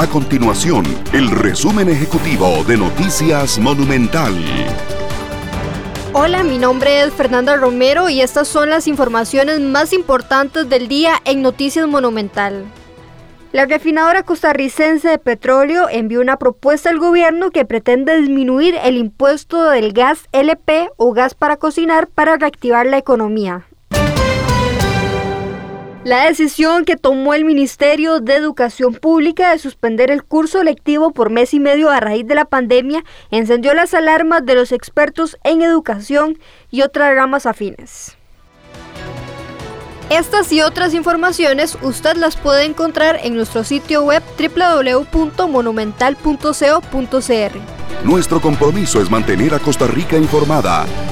A continuación, el resumen ejecutivo de Noticias Monumental. Hola, mi nombre es Fernanda Romero y estas son las informaciones más importantes del día en Noticias Monumental. La refinadora costarricense de petróleo envió una propuesta al gobierno que pretende disminuir el impuesto del gas LP o gas para cocinar para reactivar la economía. La decisión que tomó el Ministerio de Educación Pública de suspender el curso lectivo por mes y medio a raíz de la pandemia encendió las alarmas de los expertos en educación y otras ramas afines. Estas y otras informaciones usted las puede encontrar en nuestro sitio web www.monumental.co.cr. Nuestro compromiso es mantener a Costa Rica informada.